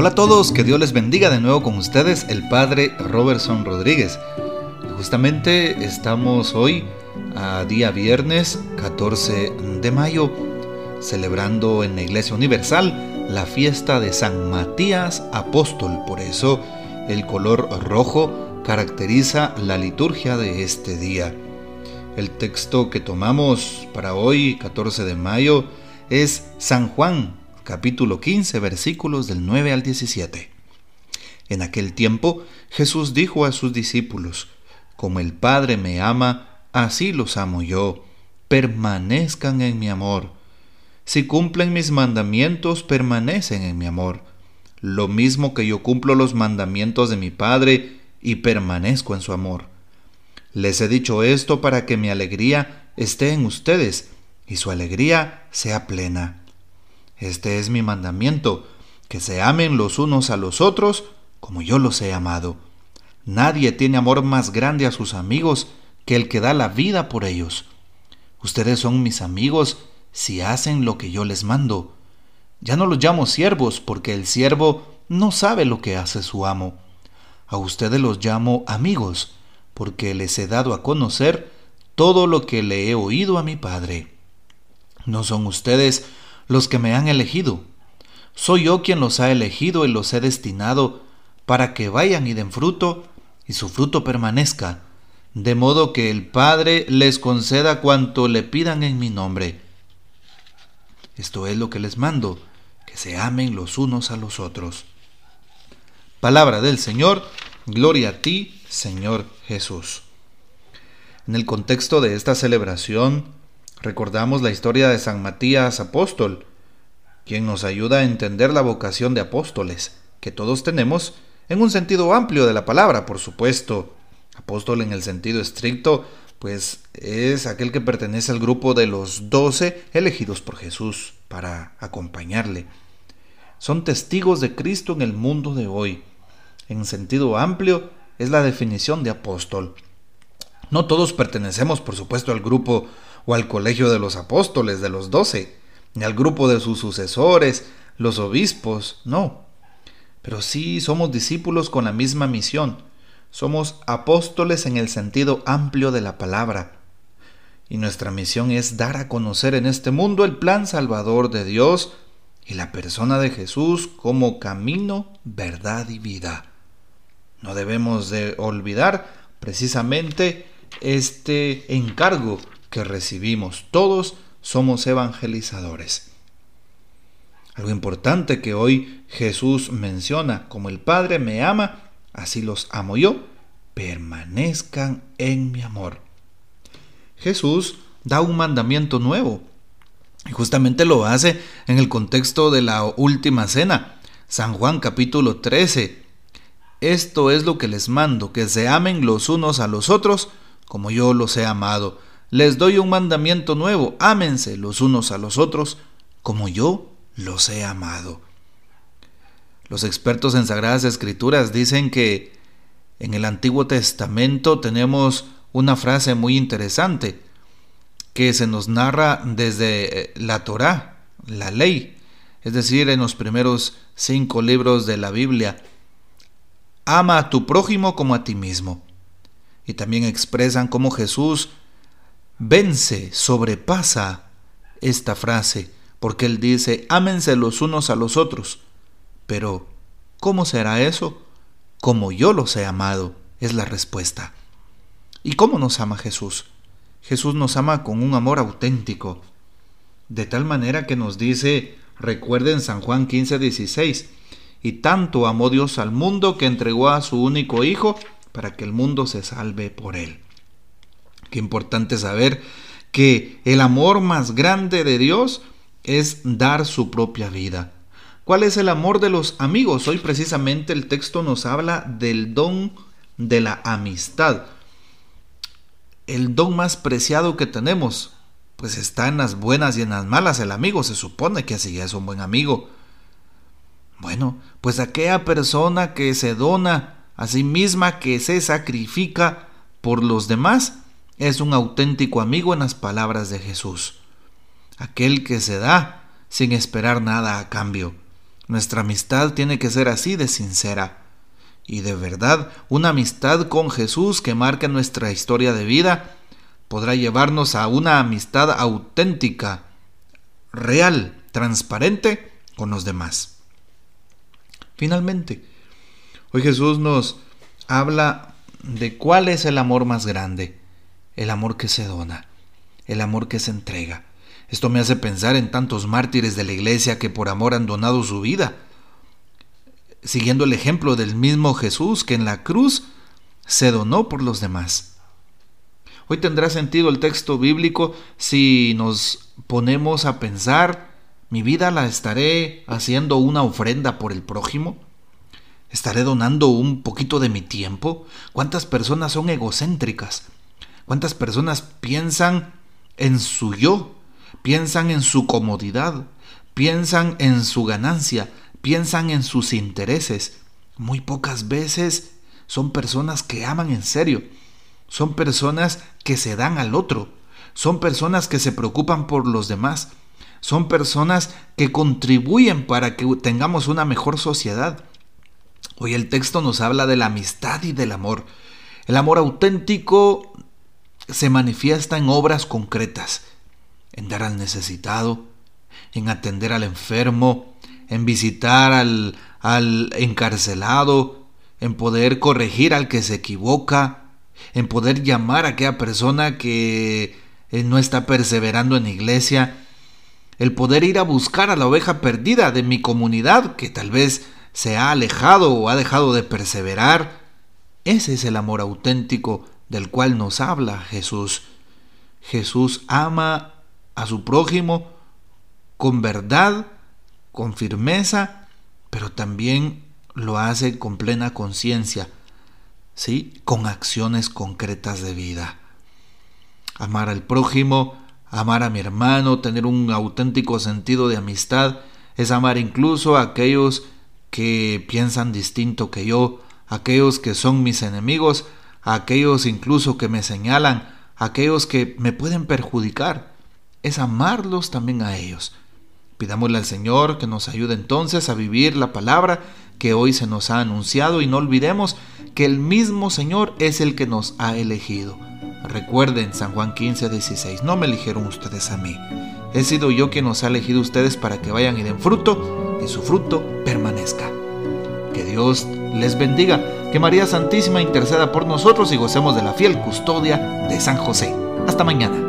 Hola a todos, que Dios les bendiga de nuevo con ustedes, el Padre Robertson Rodríguez. Justamente estamos hoy a día viernes 14 de mayo, celebrando en la Iglesia Universal la fiesta de San Matías Apóstol. Por eso el color rojo caracteriza la liturgia de este día. El texto que tomamos para hoy, 14 de mayo, es San Juan capítulo 15, versículos del 9 al 17. En aquel tiempo Jesús dijo a sus discípulos, Como el Padre me ama, así los amo yo, permanezcan en mi amor. Si cumplen mis mandamientos, permanecen en mi amor, lo mismo que yo cumplo los mandamientos de mi Padre y permanezco en su amor. Les he dicho esto para que mi alegría esté en ustedes y su alegría sea plena. Este es mi mandamiento, que se amen los unos a los otros como yo los he amado. Nadie tiene amor más grande a sus amigos que el que da la vida por ellos. Ustedes son mis amigos si hacen lo que yo les mando. Ya no los llamo siervos porque el siervo no sabe lo que hace su amo. A ustedes los llamo amigos porque les he dado a conocer todo lo que le he oído a mi Padre. No son ustedes los que me han elegido. Soy yo quien los ha elegido y los he destinado para que vayan y den fruto y su fruto permanezca, de modo que el Padre les conceda cuanto le pidan en mi nombre. Esto es lo que les mando, que se amen los unos a los otros. Palabra del Señor, gloria a ti, Señor Jesús. En el contexto de esta celebración, Recordamos la historia de San Matías Apóstol, quien nos ayuda a entender la vocación de apóstoles, que todos tenemos en un sentido amplio de la palabra, por supuesto. Apóstol en el sentido estricto, pues es aquel que pertenece al grupo de los doce elegidos por Jesús para acompañarle. Son testigos de Cristo en el mundo de hoy. En sentido amplio es la definición de apóstol. No todos pertenecemos, por supuesto, al grupo o al colegio de los apóstoles de los doce, ni al grupo de sus sucesores, los obispos, no. Pero sí somos discípulos con la misma misión. Somos apóstoles en el sentido amplio de la palabra. Y nuestra misión es dar a conocer en este mundo el plan salvador de Dios y la persona de Jesús como camino, verdad y vida. No debemos de olvidar precisamente este encargo que recibimos. Todos somos evangelizadores. Algo importante que hoy Jesús menciona, como el Padre me ama, así los amo yo, permanezcan en mi amor. Jesús da un mandamiento nuevo y justamente lo hace en el contexto de la última cena. San Juan capítulo 13. Esto es lo que les mando, que se amen los unos a los otros como yo los he amado. Les doy un mandamiento nuevo, ámense los unos a los otros como yo los he amado. Los expertos en Sagradas Escrituras dicen que en el Antiguo Testamento tenemos una frase muy interesante que se nos narra desde eh, la Torá, la ley, es decir, en los primeros cinco libros de la Biblia. Ama a tu prójimo como a ti mismo. Y también expresan cómo Jesús vence, sobrepasa esta frase, porque él dice, ámense los unos a los otros. Pero, ¿cómo será eso? Como yo los he amado, es la respuesta. ¿Y cómo nos ama Jesús? Jesús nos ama con un amor auténtico, de tal manera que nos dice, recuerden San Juan 15, 16, y tanto amó Dios al mundo que entregó a su único Hijo para que el mundo se salve por él. Qué importante saber que el amor más grande de Dios es dar su propia vida. ¿Cuál es el amor de los amigos? Hoy precisamente el texto nos habla del don de la amistad. El don más preciado que tenemos, pues está en las buenas y en las malas. El amigo se supone que así es un buen amigo. Bueno, pues aquella persona que se dona a sí misma, que se sacrifica por los demás, es un auténtico amigo en las palabras de Jesús, aquel que se da sin esperar nada a cambio. Nuestra amistad tiene que ser así de sincera. Y de verdad, una amistad con Jesús que marque nuestra historia de vida podrá llevarnos a una amistad auténtica, real, transparente con los demás. Finalmente, hoy Jesús nos habla de cuál es el amor más grande, el amor que se dona, el amor que se entrega. Esto me hace pensar en tantos mártires de la iglesia que por amor han donado su vida, siguiendo el ejemplo del mismo Jesús que en la cruz se donó por los demás. Hoy tendrá sentido el texto bíblico si nos ponemos a pensar, mi vida la estaré haciendo una ofrenda por el prójimo. ¿Estaré donando un poquito de mi tiempo? ¿Cuántas personas son egocéntricas? ¿Cuántas personas piensan en su yo? Piensan en su comodidad, piensan en su ganancia, piensan en sus intereses. Muy pocas veces son personas que aman en serio. Son personas que se dan al otro. Son personas que se preocupan por los demás. Son personas que contribuyen para que tengamos una mejor sociedad. Hoy el texto nos habla de la amistad y del amor. El amor auténtico se manifiesta en obras concretas, en dar al necesitado, en atender al enfermo, en visitar al, encarcelado, en poder corregir al que se equivoca, en poder llamar a aquella persona que eh, no está perseverando en iglesia, el poder ir a buscar a la oveja perdida de mi comunidad que tal vez se ha alejado o ha dejado de perseverar. Ese es el amor auténtico del cual nos habla Jesús. Jesús ama a su prójimo con verdad, con firmeza, pero también lo hace con plena conciencia, ¿sí? Con acciones concretas de vida. Amar al prójimo, amar a mi hermano, tener un auténtico sentido de amistad, es amar incluso a aquellos que piensan distinto que yo, aquellos que son mis enemigos, aquellos incluso que me señalan, aquellos que me pueden perjudicar es amarlos también a ellos. Pidámosle al Señor que nos ayude entonces a vivir la palabra que hoy se nos ha anunciado y no olvidemos que el mismo Señor es el que nos ha elegido. Recuerden San Juan 15, 16, no me eligieron ustedes a mí. He sido yo quien nos ha elegido ustedes para que vayan y den fruto y su fruto permanezca. Que Dios les bendiga, que María Santísima interceda por nosotros y gocemos de la fiel custodia de San José. Hasta mañana.